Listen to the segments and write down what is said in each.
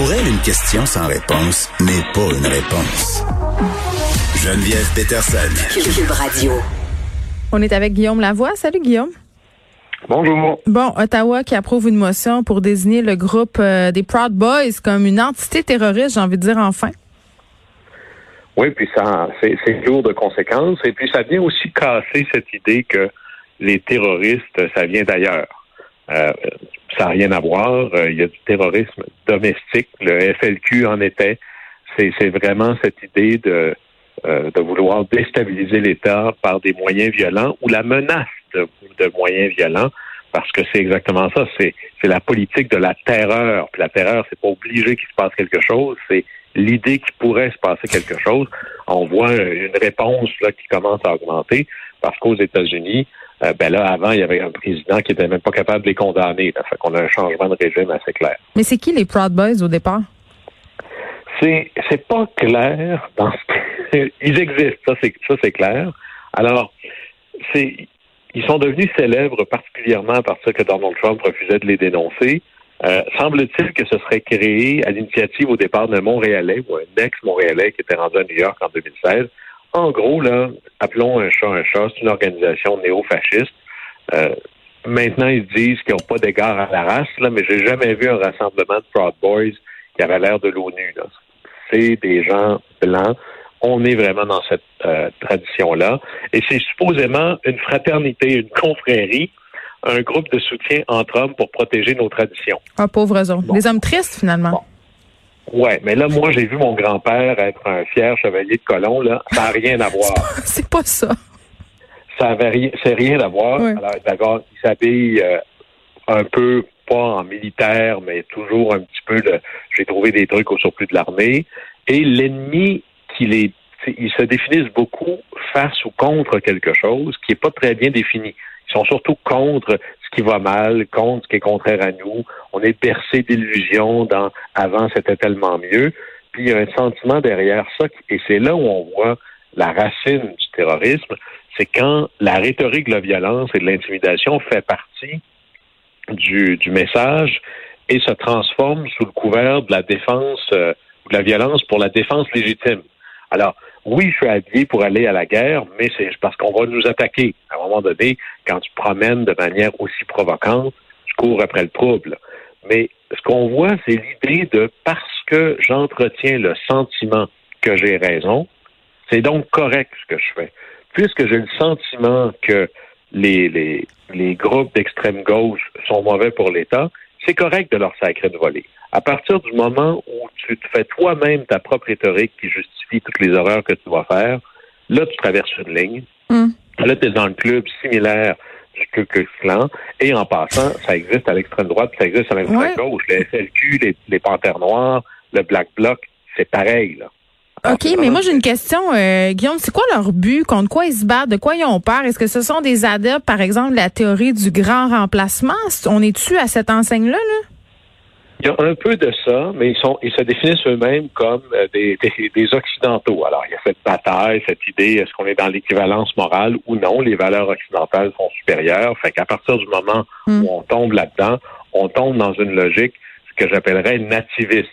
Pour elle, une question sans réponse n'est pas une réponse. Geneviève Peterson. Cube Radio. On est avec Guillaume Lavoie. Salut Guillaume. Bonjour. Bon, Ottawa qui approuve une motion pour désigner le groupe euh, des Proud Boys comme une entité terroriste, j'ai envie de dire enfin. Oui, puis ça, c'est, c'est lourd de conséquences. Et puis ça vient aussi casser cette idée que les terroristes, ça vient d'ailleurs. Euh, ça n'a rien à voir. Euh, il y a du terrorisme domestique. Le FLQ en était. C'est, vraiment cette idée de, euh, de vouloir déstabiliser l'État par des moyens violents ou la menace de, moyens violents. Parce que c'est exactement ça, c'est, la politique de la terreur. Puis la terreur, c'est pas obligé qu'il se passe quelque chose, c'est l'idée qu'il pourrait se passer quelque chose. On voit une réponse qui commence à augmenter parce qu'aux États-Unis, euh, ben là, avant, il y avait un président qui était même pas capable de les condamner. Là, fait qu'on a un changement de régime assez clair. Mais c'est qui les Proud Boys au départ? C'est c'est pas clair dans ce ils existent, ça c'est ça c'est clair. Alors, c'est ils sont devenus célèbres particulièrement parce que Donald Trump refusait de les dénoncer. Euh, semble-t-il que ce serait créé à l'initiative au départ d'un Montréalais ou un ex-Montréalais qui était rendu à New York en 2016 en gros, là, appelons un chat un chat, c'est une organisation néo-fasciste. Euh, maintenant, ils disent qu'ils n'ont pas d'égard à la race, là, mais j'ai jamais vu un rassemblement de Proud Boys qui avait l'air de l'ONU. C'est des gens blancs. On est vraiment dans cette euh, tradition-là. Et c'est supposément une fraternité, une confrérie, un groupe de soutien entre hommes pour protéger nos traditions. Ah, pauvres hommes. Des hommes tristes, finalement. Ouais, mais là, moi, j'ai vu mon grand-père être un fier chevalier de colon, là. Ça n'a rien à voir. C'est pas ça. Ça avait rien, c'est rien à voir. Alors, d'accord, il s'habille euh, un peu, pas en militaire, mais toujours un petit peu de, j'ai trouvé des trucs au surplus de l'armée. Et l'ennemi qu'il est, ils se définissent beaucoup face ou contre quelque chose qui est pas très bien défini. Ils sont surtout contre ce qui va mal, contre ce qui est contraire à nous. On est bercé d'illusions dans avant c'était tellement mieux. Puis il y a un sentiment derrière ça, et c'est là où on voit la racine du terrorisme, c'est quand la rhétorique de la violence et de l'intimidation fait partie du, du message et se transforme sous le couvert de la défense, euh, de la violence pour la défense légitime. Alors, oui, je suis habillé pour aller à la guerre, mais c'est parce qu'on va nous attaquer. À un moment donné, quand tu promènes de manière aussi provocante, tu cours après le trouble. Mais ce qu'on voit, c'est l'idée de parce que j'entretiens le sentiment que j'ai raison, c'est donc correct ce que je fais. Puisque j'ai le sentiment que les, les, les groupes d'extrême gauche sont mauvais pour l'État, c'est correct de leur sacrer de voler. À partir du moment où tu te fais toi-même ta propre rhétorique qui justifie toutes les horreurs que tu vas faire, là, tu traverses une ligne. Mm. Là, tu es dans le club similaire du Ku. Et en passant, ça existe à l'extrême droite, ça existe à l'extrême Ouais. gauche. Le SLQ, les, les Panthères Noirs, le Black Bloc, c'est pareil. Là. Alors, OK, mais moi j'ai une question, euh, Guillaume. C'est quoi leur but? Contre quoi ils se battent? De quoi ils ont peur? Est-ce que ce sont des adeptes, par exemple, de la théorie du grand remplacement? On est-tu à cette enseigne-là? Là? Il y a un peu de ça, mais ils sont ils se définissent eux-mêmes comme euh, des, des, des occidentaux. Alors, il y a cette bataille, cette idée, est-ce qu'on est dans l'équivalence morale ou non? Les valeurs occidentales sont supérieures. Fait qu'à partir du moment Mm. où on tombe là-dedans, on tombe dans une logique ce que j'appellerais nativiste.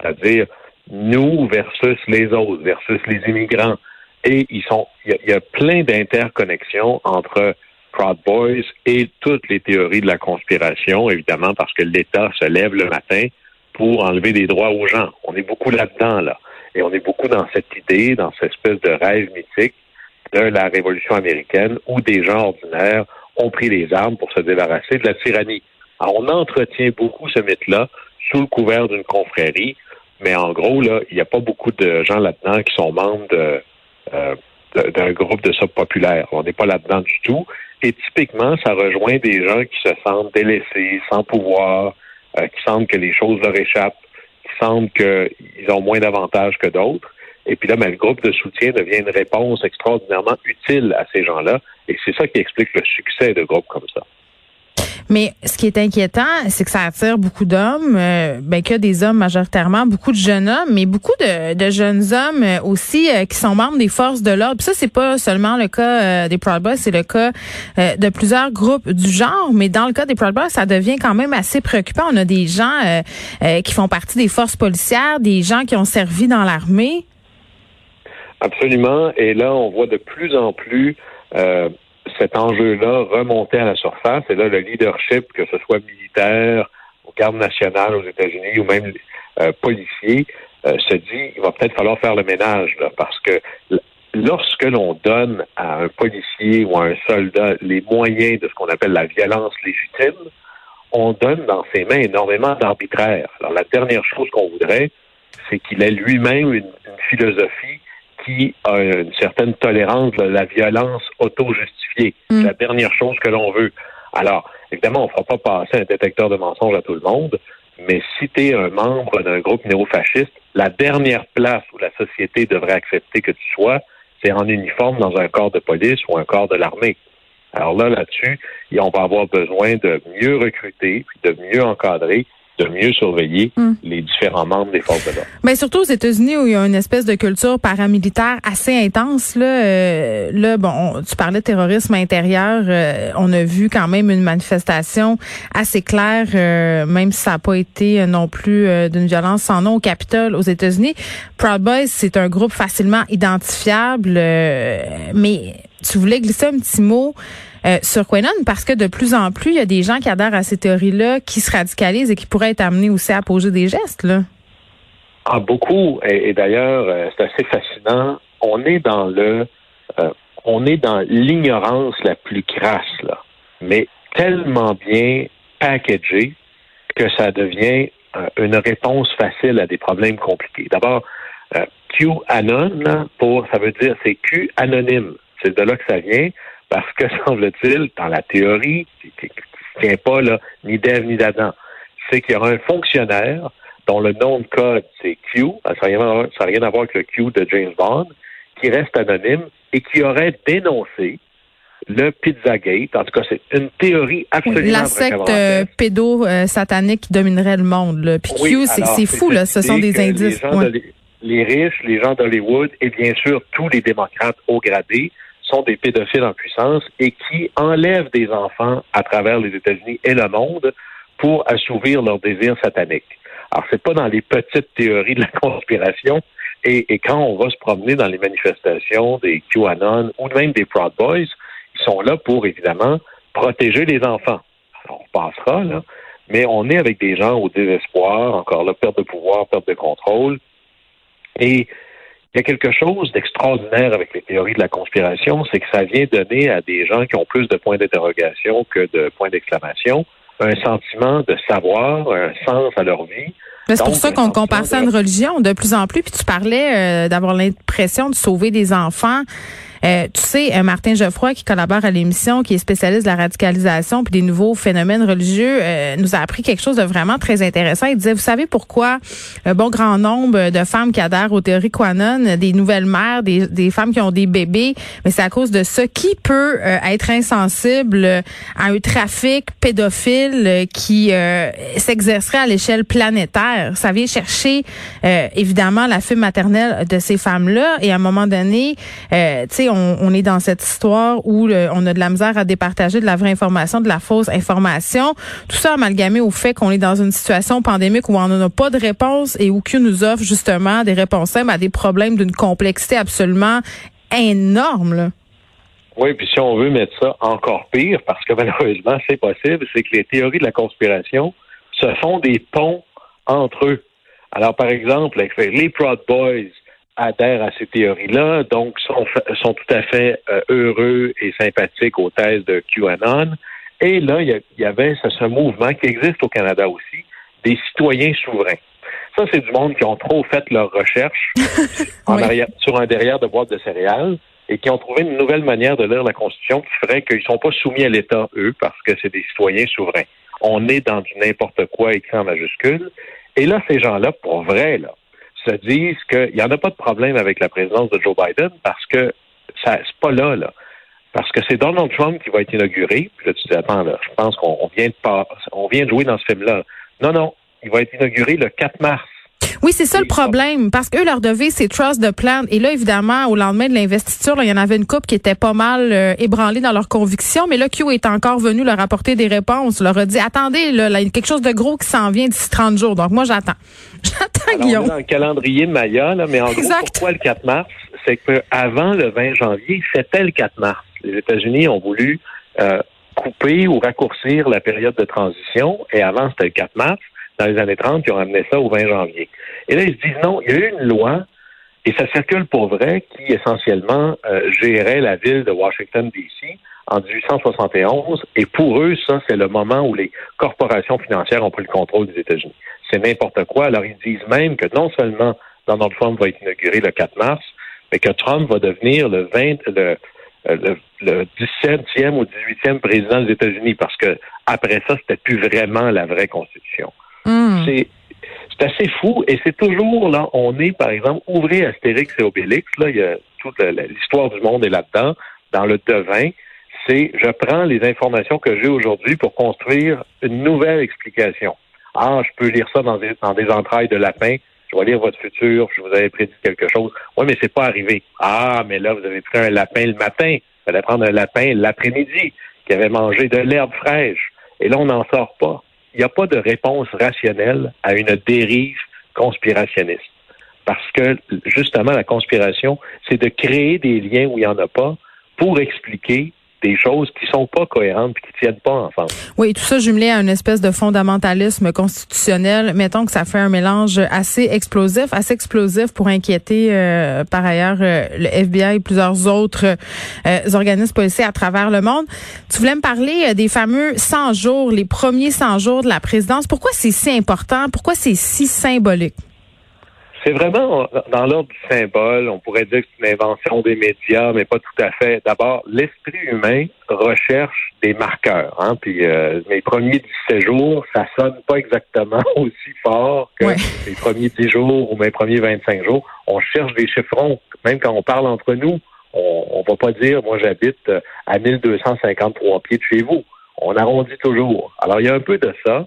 C'est-à-dire nous versus les autres, versus les immigrants. Et ils sont il y y a plein d'interconnexions entre Proud Boys et toutes les théories de la conspiration, évidemment, parce que l'État se lève le matin pour enlever des droits aux gens. On est beaucoup là-dedans, là. Et on est beaucoup dans cette idée, dans cette espèce de rêve mythique de la Révolution américaine où des gens ordinaires ont pris les armes pour se débarrasser de la tyrannie. Alors, on entretient beaucoup ce mythe-là sous le couvert d'une confrérie, mais en gros, là, il n'y a pas beaucoup de gens là-dedans qui sont membres de, euh, d'un groupe de populaire. On n'est pas là-dedans du tout. Et typiquement, ça rejoint des gens qui se sentent délaissés, sans pouvoir, euh, qui sentent que les choses leur échappent, qui sentent qu'ils ont moins d'avantages que d'autres. Et puis là, ben, le groupe de soutien devient une réponse extraordinairement utile à ces gens-là. Et c'est ça qui explique le succès de groupes comme ça. Mais ce qui est inquiétant, c'est que ça attire beaucoup d'hommes, euh, ben que des hommes majoritairement, beaucoup de jeunes hommes, mais beaucoup de, jeunes hommes euh, aussi euh, qui sont membres des forces de l'ordre. Ça, c'est pas seulement le cas des Proud Boys, c'est le cas de plusieurs groupes du genre. Mais dans le cas des Proud Boys, ça devient quand même assez préoccupant. On a des gens qui font partie des forces policières, des gens qui ont servi dans l'armée. Absolument. Et là, on voit de plus en plus cet enjeu-là remonter à la surface. Et là, le leadership, que ce soit militaire, aux gardes nationales aux États-Unis ou même euh, policiers, euh, se dit il va peut-être falloir faire le ménage parce que lorsque l'on donne à un policier ou à un soldat les moyens de ce qu'on appelle la violence légitime, on donne dans ses mains énormément d'arbitraire. Alors la dernière chose qu'on voudrait, c'est qu'il ait lui-même une, philosophie qui a une certaine tolérance de la violence auto-justifiée. C'est mm. la dernière chose que l'on veut. Alors, évidemment, on ne fera pas passer un détecteur de mensonges à tout le monde, mais si tu es un membre d'un groupe néofasciste, la dernière place où la société devrait accepter que tu sois, c'est en uniforme dans un corps de police ou un corps de l'armée. Alors là, là-dessus, on va avoir besoin de mieux recruter, puis de mieux encadrer de mieux surveiller hmm. les différents membres des forces de l'ordre. Mais surtout aux États-Unis où il y a une espèce de culture paramilitaire assez intense. Là, euh, là bon, tu parlais de terrorisme intérieur. Euh, on a vu quand même une manifestation assez claire, euh, même si ça n'a pas été non plus d'une violence sans nom au Capitole aux États-Unis. Proud Boys, c'est un groupe facilement identifiable, mais tu voulais glisser un petit mot euh, sur Quenon parce que de plus en plus, il y a des gens qui adhèrent à ces théories-là, qui se radicalisent et qui pourraient être amenés aussi à poser des gestes. Là. Ah, beaucoup. Et, d'ailleurs, euh, c'est assez fascinant. On est dans le, euh, on est dans l'ignorance la plus crasse, là, mais tellement bien packagé que ça devient une réponse facile à des problèmes compliqués. D'abord, QAnon, pour, ça veut dire, c'est Q anonyme. C'est de là que ça vient, parce que, semble-t-il, dans la théorie, qui ne tient pas là, ni d'Ève ni d'Adam, c'est qu'il y aura un fonctionnaire dont le nom de code, c'est Q, ça n'a rien, rien, à voir avec le Q de James Bond, qui reste anonyme et qui aurait dénoncé le Pizzagate. En tout cas, c'est une théorie absolument La secte euh, pédo-satanique qui dominerait le monde. Puis Q, c'est fou, là. Ce sont des indices les riches, les gens d'Hollywood et bien sûr tous les démocrates haut gradés sont des pédophiles en puissance et qui enlèvent des enfants à travers les États-Unis et le monde pour assouvir leurs désirs sataniques. Alors, c'est pas dans les petites théories de la conspiration. Et, quand on va se promener dans les manifestations des QAnon ou même des Proud Boys, ils sont là pour, évidemment, protéger les enfants. On passera, là. Mais on est avec des gens au désespoir, encore là, perte de pouvoir, perte de contrôle, et il y a quelque chose d'extraordinaire avec les théories de la conspiration, c'est que ça vient donner à des gens qui ont plus de points d'interrogation que de points d'exclamation un sentiment de savoir, un sens à leur vie. C'est pour ça qu'on compare ça à une religion de plus en plus. Puis tu parlais euh, d'avoir l'impression de sauver des enfants. Euh, tu sais, euh, Martin Geoffroy, qui collabore à l'émission, qui est spécialiste de la radicalisation puis des nouveaux phénomènes religieux, euh, nous a appris quelque chose de vraiment très intéressant. Il disait, vous savez pourquoi un bon grand nombre de femmes qui adhèrent aux théories Quanon, des nouvelles mères, des, des femmes qui ont des bébés, mais c'est à cause de ça. Qui peut être insensible à un trafic pédophile qui s'exercerait à l'échelle planétaire? Ça vient chercher, évidemment, la fille maternelle de ces femmes-là. Et à un moment donné, tu sais, on, est dans cette histoire où on a de la misère à départager de la vraie information, de la fausse information. Tout ça amalgamé au fait qu'on est dans une situation pandémique où on n'en a pas de réponse et Q nous offre justement des réponses à des problèmes d'une complexité absolument énorme. Oui, puis si on veut mettre ça encore pire, parce que malheureusement c'est possible, c'est que les théories de la conspiration se font des ponts entre eux. Alors, par exemple, les Proud Boys, adhèrent à ces théories-là, donc sont, sont tout à fait euh, heureux et sympathiques aux thèses de QAnon. Et là, il y, avait ce, mouvement qui existe au Canada aussi, des citoyens souverains. Ça, c'est du monde qui ont trop fait leurs recherches sur un derrière de boîte de céréales et qui ont trouvé une nouvelle manière de lire la Constitution qui ferait qu'ils ne sont pas soumis à l'État, eux, parce que c'est des citoyens souverains. On est dans du n'importe quoi écrit en majuscule. Et là, ces gens-là, pour vrai, là, se disent qu'il n'y en a pas de problème avec la présidence de Joe Biden parce que ça c'est pas là, là. parce que c'est Donald Trump qui va être inauguré. Puis là, tu dis, attends, là, je pense qu'on vient de pas, on vient de jouer dans ce film-là. Non, non, il va être inauguré le 4 mars. Oui, c'est ça le problème, parce qu'eux, leur devise, c'est trust the plan. Et là, évidemment, au lendemain de l'investiture, il y en avait une coupe qui était pas mal euh, ébranlée dans leurs convictions, mais là, Q est encore venu leur apporter des réponses, leur a dit, attendez, là, il y a quelque chose de gros qui s'en vient d'ici 30 jours. Donc, moi, j'attends. J'attends, Guillaume. On est dans le calendrier Maya, là, mais en gros, pourquoi le 4 mars? C'est qu'avant le 20 janvier, c'était le 4 mars. Les États-Unis ont voulu euh, couper ou raccourcir la période de transition, et avant, c'était le 4 mars dans les années 30 qui ont amené ça au 20 janvier. Et là, ils se disent non, il y a eu une loi, et ça circule pour vrai, qui essentiellement euh, gérait la ville de Washington, D.C. en 1871. Et pour eux, ça, c'est le moment où les corporations financières ont pris le contrôle des États-Unis. C'est n'importe quoi. Alors, ils disent même que non seulement Donald Trump va être inauguré le 4 mars, mais que Trump va devenir le 20, le, le, le 17e ou 18e président des États-Unis, parce que après ça, c'était plus vraiment la vraie constitution. Hmm. C'est c'est assez fou et c'est toujours là, on est par exemple, ouvrez Astérix et Obélix, là, il y a toute l'histoire du monde est là-dedans, dans le devin, c'est je prends les informations que j'ai aujourd'hui pour construire une nouvelle explication. Ah, je peux lire ça dans des, des entrailles de lapin, je vais lire votre futur, je vous avais prédit quelque chose. Oui, mais c'est pas arrivé. Ah, mais là, vous avez pris un lapin le matin, vous allez prendre un lapin l'après-midi, qui avait mangé de l'herbe fraîche. Et là, on n'en sort pas il n'y a pas de réponse rationnelle à une dérive conspirationniste. Parce que, justement, la conspiration, c'est de créer des liens où il n'y en a pas pour expliquer des choses qui sont pas cohérentes et qui tiennent pas ensemble. Oui, tout ça jumelé à une espèce de fondamentalisme constitutionnel. Mettons que ça fait un mélange assez explosif, assez explosif pour inquiéter euh, par ailleurs euh, le FBI et plusieurs autres euh, organismes policiers à travers le monde. Tu voulais me parler des fameux 100 jours, les premiers 100 jours de la présidence. Pourquoi c'est si important? Pourquoi c'est si symbolique? C'est vraiment dans l'ordre du symbole. On pourrait dire que c'est une invention des médias, mais pas tout à fait. D'abord, l'esprit humain recherche des marqueurs. Hein? Puis euh, mes premiers 17 jours, ça sonne pas exactement aussi fort que mes premiers 10 jours ou mes premiers 25 jours. On cherche des chiffrons. Même quand on parle entre nous, on, on va pas dire, moi j'habite euh, à 1253 pieds de chez vous. On arrondit toujours. Alors il y a un peu de ça.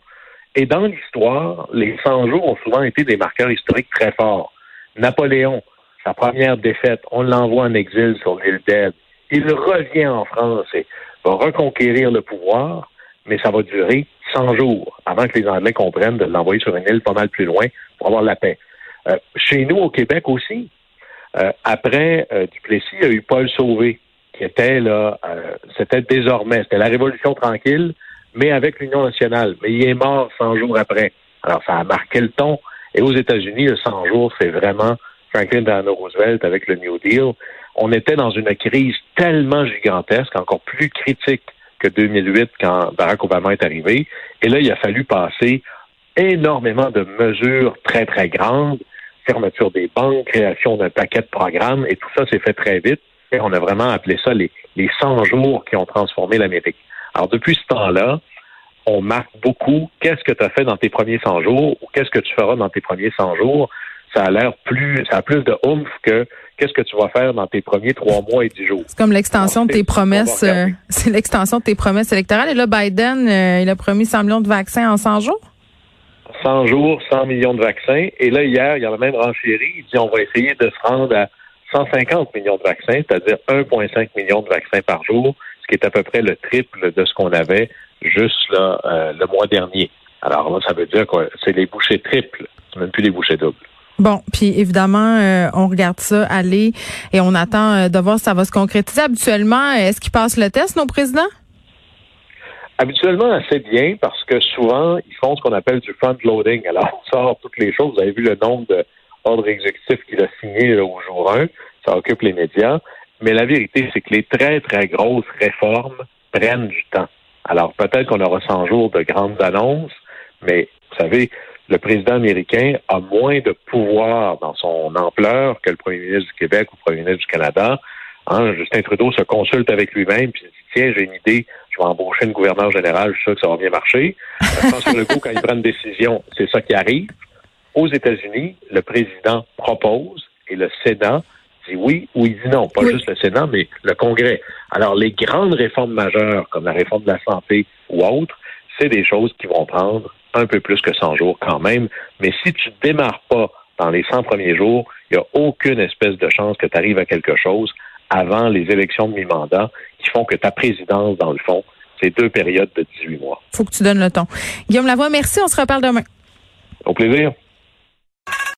Et dans l'histoire, les 100 jours ont souvent été des marqueurs historiques très forts. Napoléon, sa première défaite, on l'envoie en exil sur l'île d'Elbe. Il revient en France et va reconquérir le pouvoir, mais ça va durer 100 jours avant que les Anglais comprennent de l'envoyer sur une île pas mal plus loin pour avoir la paix. Euh, chez nous, au Québec aussi, euh, après euh, Duplessis, il y a eu Paul Sauvé, qui était là, c'était désormais, c'était la Révolution tranquille, mais avec l'Union nationale. Mais il est mort 100 jours après. Alors, ça a marqué le ton. Et aux États-Unis, le 100 jours, c'est vraiment Franklin Delano Roosevelt avec le New Deal. On était dans une crise tellement gigantesque, encore plus critique que 2008 quand Barack Obama est arrivé. Et là, il a fallu passer énormément de mesures très, très grandes, fermeture des banques, création d'un paquet de programmes, et tout ça s'est fait très vite. Et on a vraiment appelé ça les, les 100 jours qui ont transformé l'Amérique. Alors, depuis ce temps-là, on marque beaucoup qu'est-ce que tu as fait dans tes premiers 100 jours ou qu'est-ce que tu feras dans tes premiers 100 jours. Ça a l'air plus, ça a plus de oomph que qu'est-ce que tu vas faire dans tes premiers trois mois et dix jours. C'est comme l'extension de tes promesses, euh, c'est l'extension de tes promesses électorales. Et là, Biden, euh, il a promis 100 millions de vaccins en 100 jours? 100 jours, 100 millions de vaccins. Et là, hier, il y a la même renchérie. Il dit on va essayer de se rendre à 150 millions de vaccins, c'est-à-dire 1,5 million de vaccins par jour ce qui est à peu près le triple de ce qu'on avait juste là, euh, le mois dernier. Alors là, ça veut dire que c'est les bouchées triples, même plus les bouchées doubles. Bon, puis évidemment, euh, on regarde ça aller et on attend euh, de voir si ça va se concrétiser. Habituellement, est-ce qu'ils passent le test, nos présidents? Habituellement, assez bien, parce que souvent, ils font ce qu'on appelle du front-loading. Alors, on sort toutes les choses. Vous avez vu le nombre d'ordres exécutifs qu'il a signé au jour 1. Ça occupe les médias. Mais la vérité, c'est que les très, très grosses réformes prennent du temps. Alors, peut-être qu'on aura 100 jours de grandes annonces, mais vous savez, le président américain a moins de pouvoir dans son ampleur que le premier ministre du Québec ou le premier ministre du Canada. Hein, Justin Trudeau se consulte avec lui-même puis dit tiens j'ai une idée, je vais embaucher une gouverneur général, je suis sûr que ça va bien marcher. François Legault quand il prend une décision, c'est ça qui arrive. Aux États-Unis, le président propose et le Sénat dit oui ou il dit non. Pas juste le Sénat, mais le Congrès. Alors, les grandes réformes majeures, comme la réforme de la santé ou autre, c'est des choses qui vont prendre un peu plus que 100 jours quand même. Mais si tu ne démarres pas dans les 100 premiers jours, il n'y a aucune espèce de chance que tu arrives à quelque chose avant les élections de mi-mandat qui font que ta présidence, dans le fond, c'est deux périodes de 18 mois. faut que tu donnes le ton. Guillaume Lavoie, merci. On se reparle demain. Au plaisir.